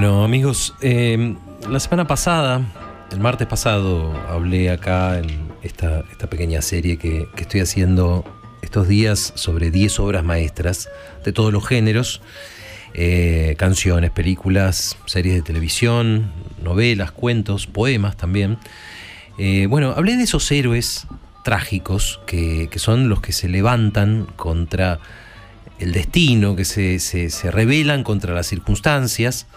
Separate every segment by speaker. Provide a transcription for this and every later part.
Speaker 1: Bueno, amigos, eh, la semana pasada, el martes pasado, hablé acá en esta, esta pequeña serie que, que estoy haciendo estos días sobre 10 obras maestras de todos los géneros. eh, canciones, películas, series de televisión, novelas, cuentos, poemas también. Eh, bueno, hablé de esos héroes trágicos que, que son los que se levantan contra el destino, que se, se, se rebelan contra las circunstancias.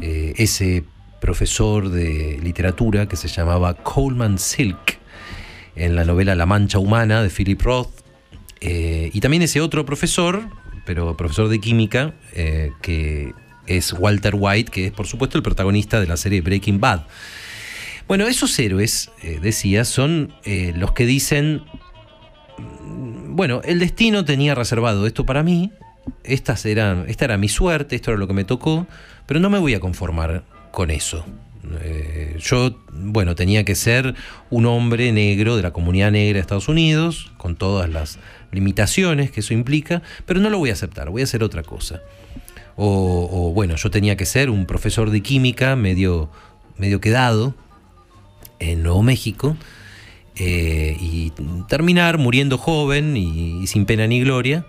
Speaker 1: Eh, ese profesor de literatura que se llamaba Coleman Silk en la novela La Mancha Humana de Philip Roth. Eh, y también ese otro profesor, pero profesor de química, eh, que es Walter White, que es por supuesto el protagonista de la serie Breaking Bad. Bueno, esos héroes, decía, son los que dicen, mm, bueno, el destino tenía reservado esto para mí, estas eran, esta era mi suerte, esto era lo que me tocó, pero no me voy a conformar con eso. Eh, yo, bueno, tenía que ser un hombre negro de la comunidad negra de Estados Unidos, con todas las limitaciones que eso implica, pero no lo voy a aceptar, voy a hacer otra cosa. O, bueno, yo tenía que ser un profesor de química medio, medio quedado en Nuevo México eh, y terminar muriendo joven y sin pena ni gloria,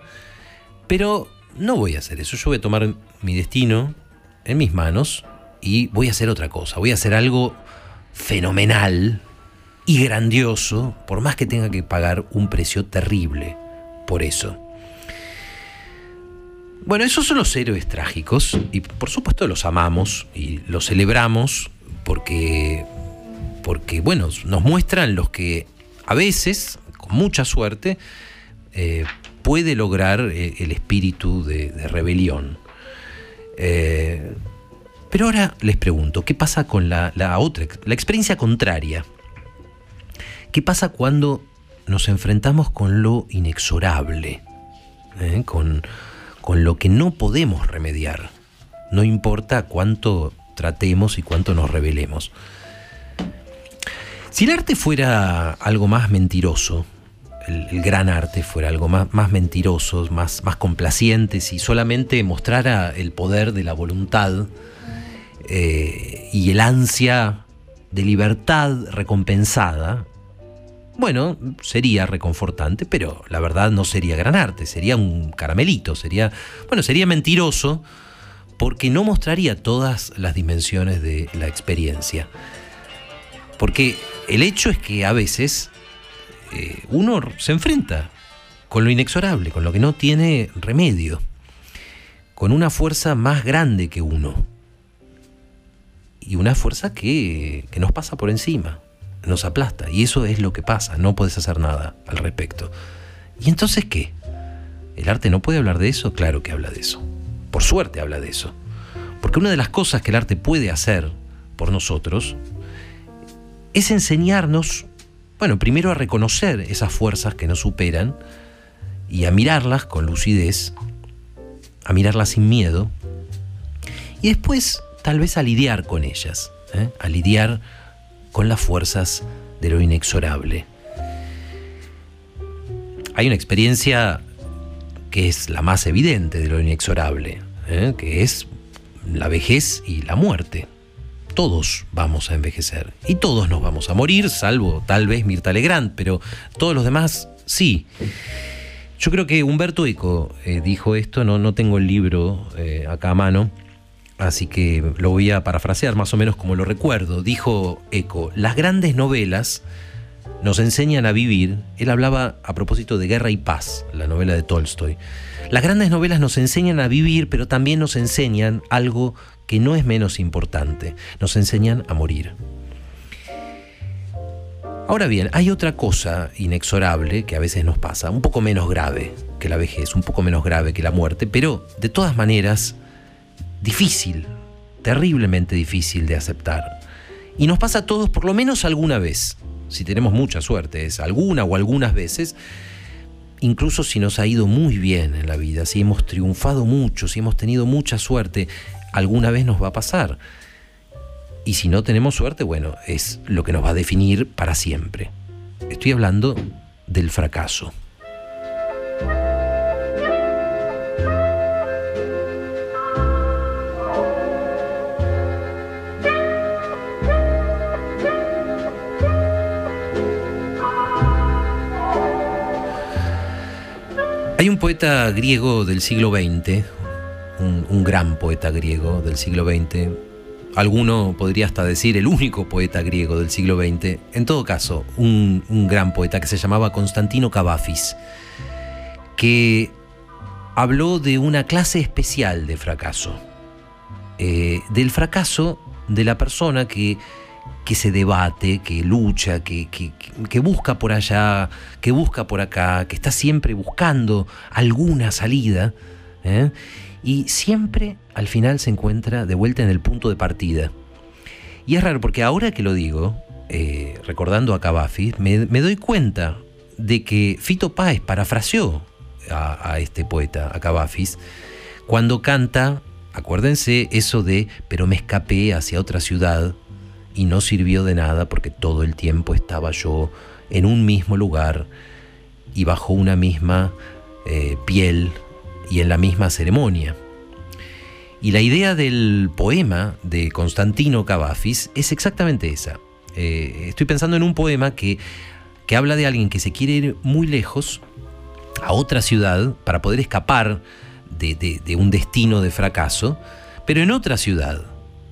Speaker 1: pero no voy a hacer eso, yo voy a tomar mi destino en mis manos y voy a hacer otra cosa, voy a hacer algo fenomenal y grandioso, por más que tenga que pagar un precio terrible por eso. Bueno, esos son los héroes trágicos y por supuesto los amamos y los celebramos porque, porque bueno, nos muestran los que a veces, con mucha suerte, eh, puede lograr eh, el espíritu de, rebelión. Eh, pero ahora les pregunto, ¿qué pasa con la, la otra, la experiencia contraria? ¿Qué pasa cuando nos enfrentamos con lo inexorable? ¿Eh? Con, con lo que no podemos remediar. No importa cuánto tratemos y cuánto nos revelemos. Si el arte fuera algo más mentiroso, el, gran arte fuera algo más, más mentiroso, más, más complaciente, si solamente mostrara el poder de la voluntad eh, y el ansia de libertad recompensada, bueno, sería reconfortante, pero la verdad no sería gran arte, sería un caramelito, sería, bueno, sería mentiroso porque no mostraría todas las dimensiones de la experiencia. Porque el hecho es que a veces eh, uno se enfrenta con lo inexorable, con lo que no tiene remedio, con una fuerza más grande que uno y una fuerza que, que nos pasa por encima nos aplasta. Y eso es lo que pasa, no puedes hacer nada al respecto. ¿Y entonces qué? ¿El arte no puede hablar de eso? Claro que habla de eso. Por suerte habla de eso. Porque una de las cosas que el arte puede hacer por nosotros es enseñarnos, bueno, primero a reconocer esas fuerzas que nos superan y a mirarlas con lucidez, a mirarlas sin miedo, y después tal vez a lidiar con ellas, ¿eh? a lidiar con las fuerzas de lo inexorable. Hay una experiencia que es la más evidente de lo inexorable, ¿eh? que es la vejez y la muerte. Todos vamos a envejecer y todos nos vamos a morir, salvo tal vez Mirta Legrand, pero todos los demás sí. Yo creo que Humberto Eco eh, dijo esto, no, no tengo el libro eh, acá a mano, Así que lo voy a parafrasear más o menos como lo recuerdo. Dijo Eco, las grandes novelas nos enseñan a vivir. Él hablaba a propósito de Guerra y Paz, la novela de Tolstoy. Las grandes novelas nos enseñan a vivir, pero también nos enseñan algo que no es menos importante. Nos enseñan a morir. Ahora bien, hay otra cosa inexorable que a veces nos pasa, un poco menos grave que la vejez, un poco menos grave que la muerte, pero de todas maneras difícil, terriblemente difícil de aceptar. Y nos pasa a todos por lo menos alguna vez, si tenemos mucha suerte, es alguna o algunas veces, incluso si nos ha ido muy bien en la vida, si hemos triunfado mucho, si hemos tenido mucha suerte, alguna vez nos va a pasar. Y si no tenemos suerte, bueno, es lo que nos va a definir para siempre. Estoy hablando del fracaso. Hay un poeta griego del siglo XX, un, gran poeta griego del siglo XX, alguno podría hasta decir el único poeta griego del siglo XX, en todo caso, un, gran poeta que se llamaba Constantino Cavafis, que habló de una clase especial de fracaso, eh, del fracaso de la persona que, que se debate, que lucha, que, que, busca por allá, que busca por acá, que está siempre buscando alguna salida. ¿eh? Y siempre al final se encuentra de vuelta en el punto de partida. Y es raro porque ahora que lo digo, eh, recordando a Cavafis, me, doy cuenta de que Fito Páez parafraseó a, este poeta, a Cavafis, cuando canta, acuérdense eso de, pero me escapé hacia otra ciudad y no sirvió de nada porque todo el tiempo estaba yo en un mismo lugar y bajo una misma eh, piel y en la misma ceremonia. Y la idea del poema de Constantino Cavafis es exactamente esa. Eh, estoy pensando en un poema que, que habla de alguien que se quiere ir muy lejos a otra ciudad para poder escapar de, un destino de fracaso, pero en otra ciudad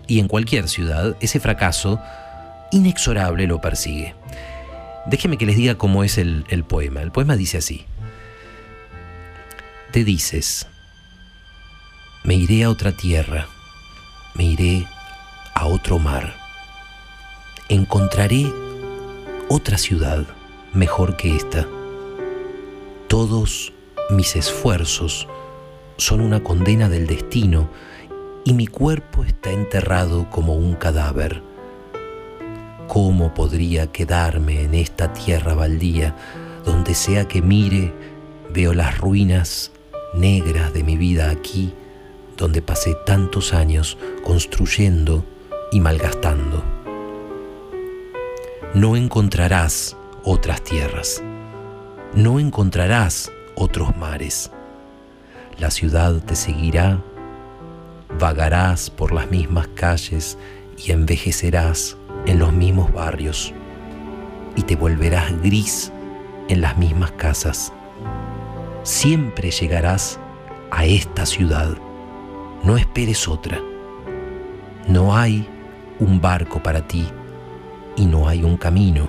Speaker 1: y en cualquier ciudad ese fracaso inexorable lo persigue. Déjeme que les diga cómo es el poema. El poema dice así te dices, me iré a otra tierra, me iré a otro mar, encontraré otra ciudad mejor que esta. Todos mis esfuerzos son una condena del destino y mi cuerpo está enterrado como un cadáver. ¿Cómo podría quedarme en esta tierra baldía donde sea que mire veo las ruinas negras de mi vida aquí, donde pasé tantos años construyendo y malgastando. No encontrarás otras tierras, no encontrarás otros mares. La ciudad te seguirá, vagarás por las mismas calles y envejecerás en los mismos barrios y te volverás gris en las mismas casas siempre llegarás a esta ciudad. No esperes otra. No hay un barco para ti y no hay un camino.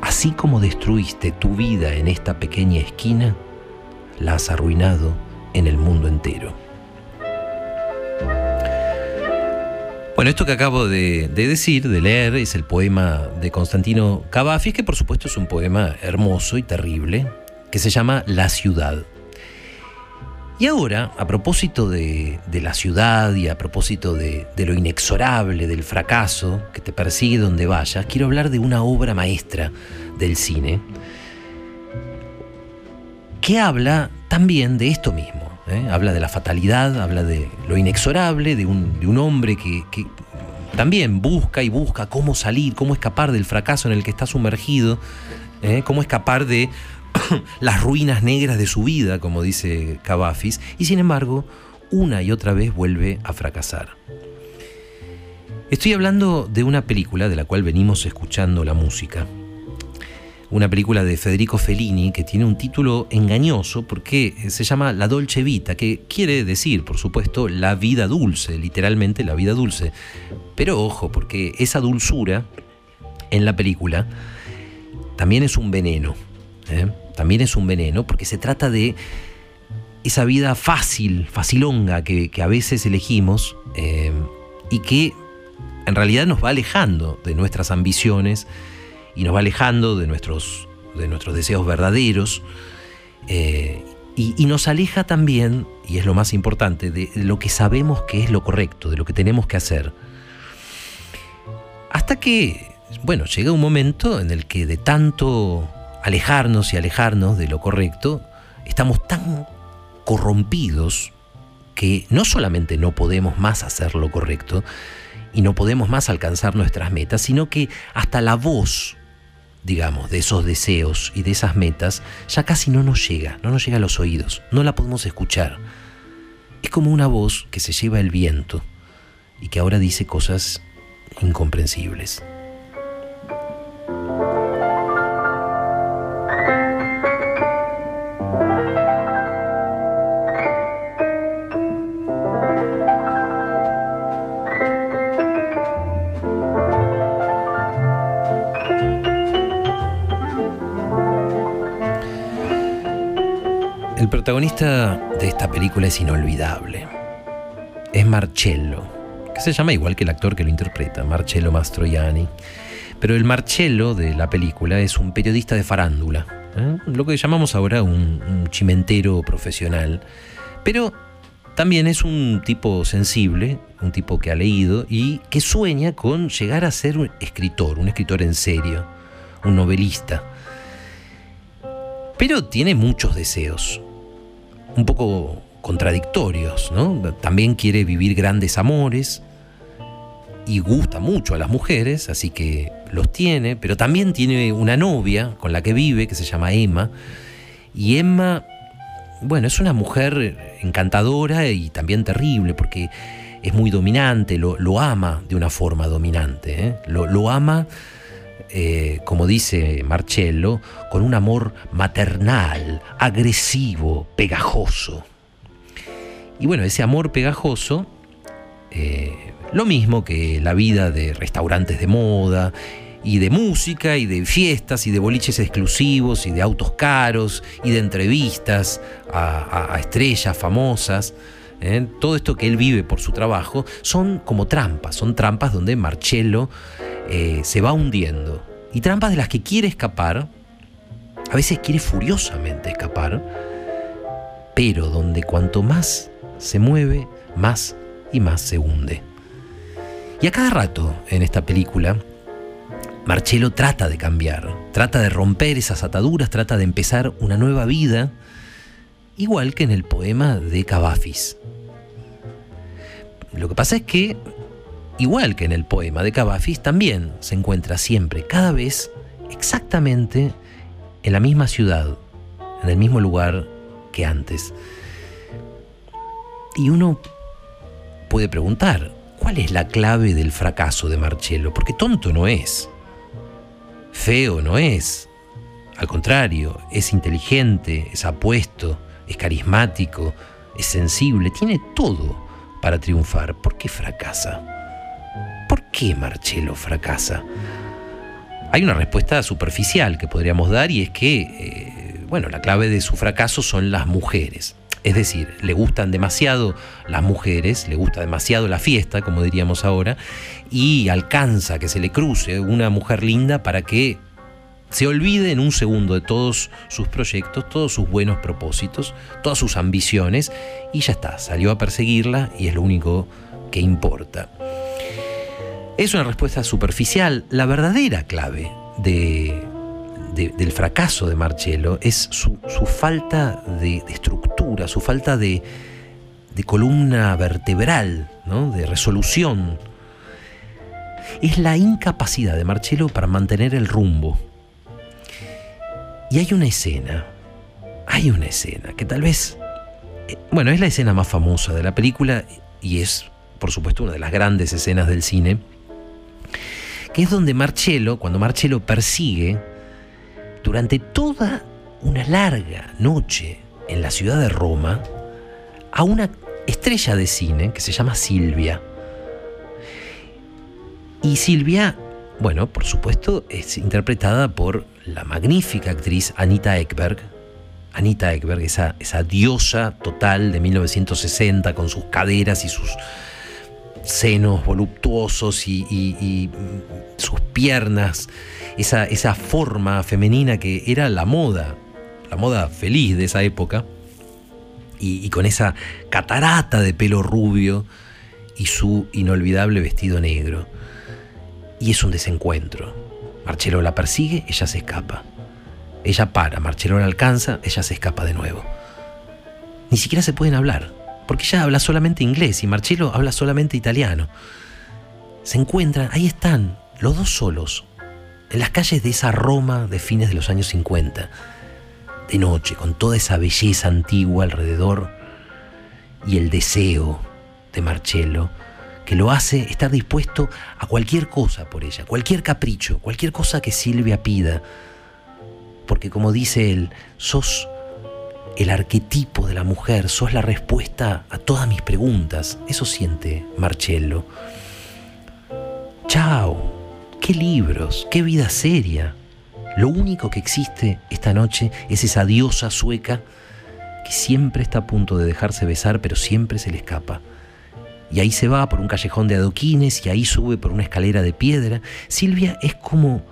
Speaker 1: Así como destruiste tu vida en esta pequeña esquina, la has arruinado en el mundo entero. Bueno, esto que acabo de, decir, de leer, es el poema de Constantino Cavafis, que por supuesto es un poema hermoso y terrible, que se llama La ciudad. Y ahora, a propósito de, la ciudad y a propósito de, lo inexorable, del fracaso que te persigue donde vayas, quiero hablar de una obra maestra del cine que habla también de esto mismo. ¿eh? Habla de la fatalidad, habla de lo inexorable, de un, hombre que, también busca y busca cómo salir, cómo escapar del fracaso en el que está sumergido, ¿eh? cómo escapar de las ruinas negras de su vida, como dice Cavafis, y sin embargo, una y otra vez vuelve a fracasar. Estoy hablando de una película de la cual venimos escuchando la música. Una película de Federico Fellini que tiene un título engañoso porque se llama La Dolce Vita, que quiere decir, por supuesto, la vida dulce, literalmente la vida dulce. Pero ojo, porque esa dulzura en la película también es un veneno. ¿eh? También es un veneno porque se trata de esa vida fácil, facilonga que, a veces elegimos eh, y que en realidad nos va alejando de nuestras ambiciones y nos va alejando de nuestros, de nuestros deseos verdaderos eh, y, nos aleja también, y es lo más importante, de lo que sabemos que es lo correcto, de lo que tenemos que hacer. Hasta que, bueno, llega un momento en el que de tanto alejarnos y alejarnos de lo correcto, estamos tan corrompidos que no solamente no podemos más hacer lo correcto y no podemos más alcanzar nuestras metas, sino que hasta la voz, digamos, de esos deseos y de esas metas ya casi no nos llega, no nos llega a los oídos, no la podemos escuchar. Es como una voz que se lleva el viento y que ahora dice cosas incomprensibles. Protagonista de esta película es inolvidable. Es Marcello, que se llama igual que el actor que lo interpreta, Marcello Mastroianni. Pero el Marcello de la película es un periodista de farándula, ¿eh? lo que llamamos ahora un, un chimentero profesional. Pero también es un tipo sensible, un tipo que ha leído y que sueña con llegar a ser un escritor, un escritor en serio, un novelista. Pero tiene muchos deseos, un poco contradictorios, ¿no? También quiere vivir grandes amores y gusta mucho a las mujeres, así que los tiene, pero también tiene una novia con la que vive que se llama Emma, y Emma, bueno, es una mujer encantadora y también terrible porque es muy dominante, lo, ama de una forma dominante, ¿eh? lo, ama eh, como dice Marcello, con un amor maternal, agresivo, pegajoso. Y bueno, ese amor pegajoso, eh, lo mismo que la vida de restaurantes de moda, y de música, y de fiestas, y de boliches exclusivos, y de autos caros, y de entrevistas a, estrellas famosas. ¿Eh? Todo esto que él vive por su trabajo son como trampas, son trampas donde Marcello eh, se va hundiendo. Y trampas de las que quiere escapar, a veces quiere furiosamente escapar, pero donde cuanto más se mueve, más y más se hunde. Y a cada rato en esta película, Marcello trata de cambiar, trata de romper esas ataduras, trata de empezar una nueva vida, igual que en el poema de Cavafis. Lo que pasa es que igual que en el poema de Cavafis, también se encuentra siempre, cada vez, exactamente en la misma ciudad, en el mismo lugar que antes. Y uno puede preguntar, ¿cuál es la clave del fracaso de Marcello? Porque tonto no es, feo no es, al contrario, es inteligente, es apuesto, es carismático, es sensible, tiene todo para triunfar. ¿Por qué fracasa? ¿Por qué Marcello fracasa? Hay una respuesta superficial que podríamos dar y es que, eh, bueno, la clave de su fracaso son las mujeres. Es decir, le gustan demasiado las mujeres, le gusta demasiado la fiesta, como diríamos ahora, y alcanza que se le cruce una mujer linda para que se olvide en un segundo de todos sus proyectos, todos sus buenos propósitos, todas sus ambiciones, y ya está, salió a perseguirla y es lo único que importa. Es una respuesta superficial. La verdadera clave del fracaso de Marcello es su, falta de, estructura, su falta de, columna vertebral, de resolución. Es la incapacidad de Marcello para mantener el rumbo. Y hay una escena, hay una escena que tal vez, eh, bueno, es la escena más famosa de la película y es, por supuesto, una de las grandes escenas del cine que es donde Marcello, cuando Marcello persigue durante toda una larga noche en la ciudad de Roma a una estrella de cine que se llama Silvia. Y Silvia, bueno, por supuesto, es interpretada por la magnífica actriz Anita Ekberg. Anita Ekberg, esa, esa diosa total de 1960 con sus caderas y sus senos voluptuosos y, sus piernas, esa, esa, forma femenina que era la moda, la moda feliz de esa época, y, con esa catarata de pelo rubio y su inolvidable vestido negro. Y es un desencuentro. Marcelo la persigue, ella se escapa. Ella para, Marcelo la alcanza, ella se escapa de nuevo. Ni siquiera se pueden hablar porque ella habla solamente inglés y Marcello habla solamente italiano. Se encuentran, ahí están, los dos solos, en las calles de esa Roma de fines de los años 50, de noche, con toda esa belleza antigua alrededor y el deseo de Marcello que lo hace estar dispuesto a cualquier cosa por ella, cualquier capricho, cualquier cosa que Silvia pida. Porque como dice él, sos el arquetipo de la mujer, sos la respuesta a todas mis preguntas. Eso siente Marcello. Chao, qué libros, qué vida seria. Lo único que existe esta noche es esa diosa sueca que siempre está a punto de dejarse besar, pero siempre se le escapa. Y ahí se va por un callejón de adoquines y ahí sube por una escalera de piedra. Silvia es como.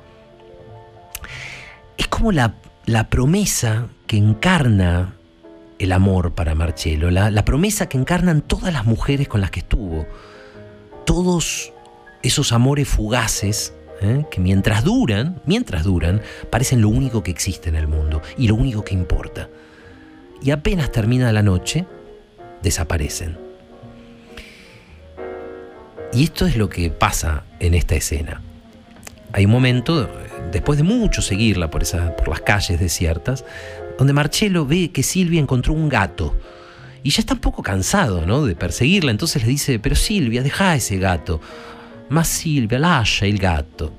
Speaker 1: es como la, la promesa que encarna el amor para Marcelo, la, la promesa que encarnan todas las mujeres con las que estuvo. Todos esos amores fugaces ¿eh? que mientras duran, mientras duran, parecen lo único que existe en el mundo y lo único que importa. Y apenas termina la noche, desaparecen. Y esto es lo que pasa en esta escena. Hay un momento, después de mucho seguirla por, por las calles desiertas, donde Marcello ve que Silvia encontró un gato. Y ya está un poco cansado ¿no? de perseguirla, entonces le dice, pero Silvia, deja ese gato. Más Silvia, lascia el gato.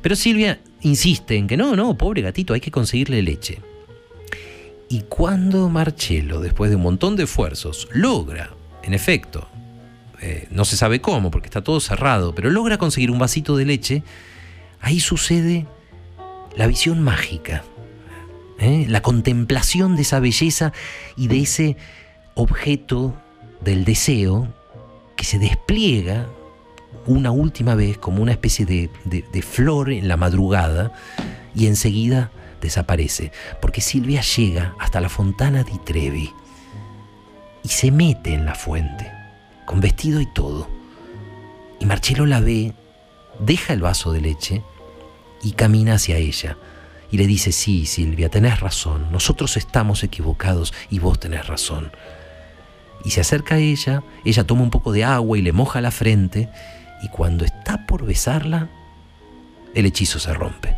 Speaker 1: Pero Silvia insiste en que no, no, pobre gatito, hay que conseguirle leche. Y cuando Marcello, después de un montón de esfuerzos, logra, en efecto, eh, no se sabe cómo, porque está todo cerrado, pero logra conseguir un vasito de leche, ahí sucede la visión mágica, ¿eh? la contemplación de esa belleza y de ese objeto del deseo que se despliega una última vez como una especie de, de, flor en la madrugada y enseguida desaparece, porque Silvia llega hasta la fontana di Trevi y se mete en la fuente, con vestido y todo. Y Marcello la ve, deja el vaso de leche y camina hacia ella. Y le dice, sí, Silvia, tenés razón, nosotros estamos equivocados y vos tenés razón. Y se acerca a ella, ella toma un poco de agua y le moja la frente y cuando está por besarla, el hechizo se rompe.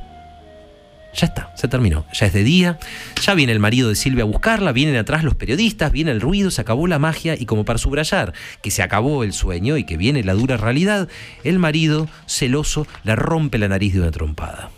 Speaker 1: Ya está, se terminó. Ya es de día, ya viene el marido de Silvia a buscarla, vienen atrás los periodistas, viene el ruido, se acabó la magia y como para subrayar que se acabó el sueño y que viene la dura realidad, el marido, celoso, le rompe la nariz de una trompada.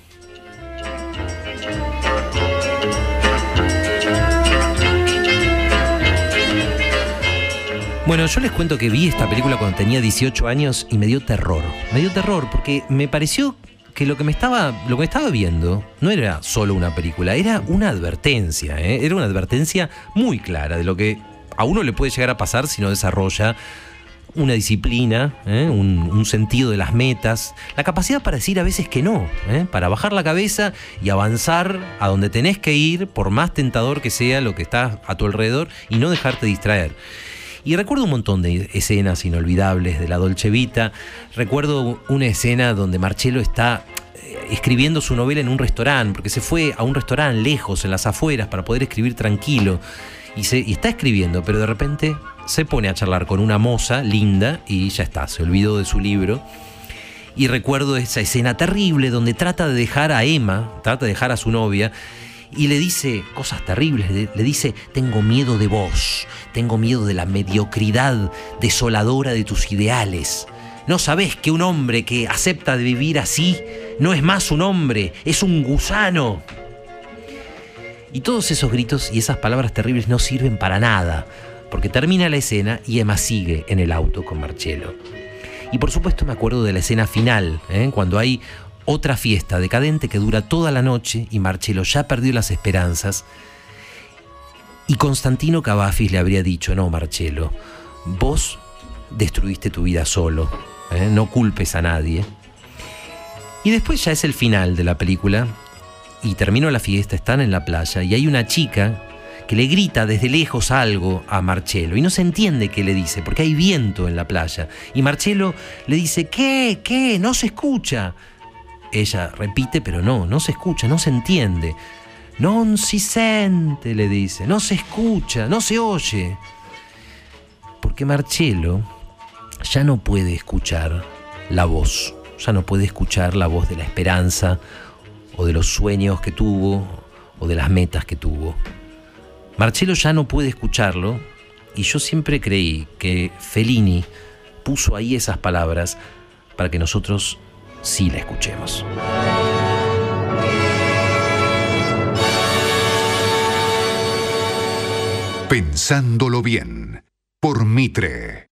Speaker 1: Bueno, yo les cuento que vi esta película cuando tenía 18 años y me dio terror. Me dio terror porque me pareció que lo que me estaba, lo que estaba viendo no era solo una película, era una advertencia, ¿eh? era una advertencia muy clara de lo que a uno le puede llegar a pasar si no desarrolla una disciplina, ¿eh? un, sentido de las metas, la capacidad para decir a veces que no, ¿eh? para bajar la cabeza y avanzar a donde tenés que ir, por más tentador que sea lo que está a tu alrededor, y no dejarte distraer. Y recuerdo un montón de escenas inolvidables de la Dolce Vita. Recuerdo una escena donde Marcello está eh, escribiendo su novela en un restaurante, porque se fue a un restaurante lejos, en las afueras, para poder escribir tranquilo. Y, se, y está escribiendo, pero de repente se pone a charlar con una moza linda y ya está, se olvidó de su libro. Y recuerdo esa escena terrible donde trata de dejar a Emma, trata de dejar a su novia, y le dice cosas terribles, le, dice, tengo miedo de vos, tengo miedo de la mediocridad desoladora de tus ideales. ¿No sabés que un hombre que acepta de vivir así no es más un hombre, es un gusano? Y todos esos gritos y esas palabras terribles no sirven para nada, porque termina la escena y Emma sigue en el auto con Marcello. Y por supuesto me acuerdo de la escena final, ¿eh? cuando hay otra fiesta decadente que dura toda la noche y Marcello ya perdió las esperanzas. Y Constantino Cavafis le habría dicho, no, Marcello, vos destruiste tu vida solo, ¿eh? no culpes a nadie. Y después ya es el final de la película y terminó la fiesta, están en la playa y hay una chica que le grita desde lejos algo a Marcello y no se entiende qué le dice porque hay viento en la playa y Marcello le dice, ¿qué? ¿qué? No se escucha. Ella repite, pero no, no se escucha, no se entiende. Non si sente, le dice, no se escucha, no se oye. Porque Marcello ya no puede escuchar la voz, ya no puede escuchar la voz de la esperanza o de los sueños que tuvo o de las metas que tuvo. Marcello ya no puede escucharlo y yo siempre creí que Fellini puso ahí esas palabras para que nosotros si la escuchemos.
Speaker 2: Pensándolo bien, por Mitre.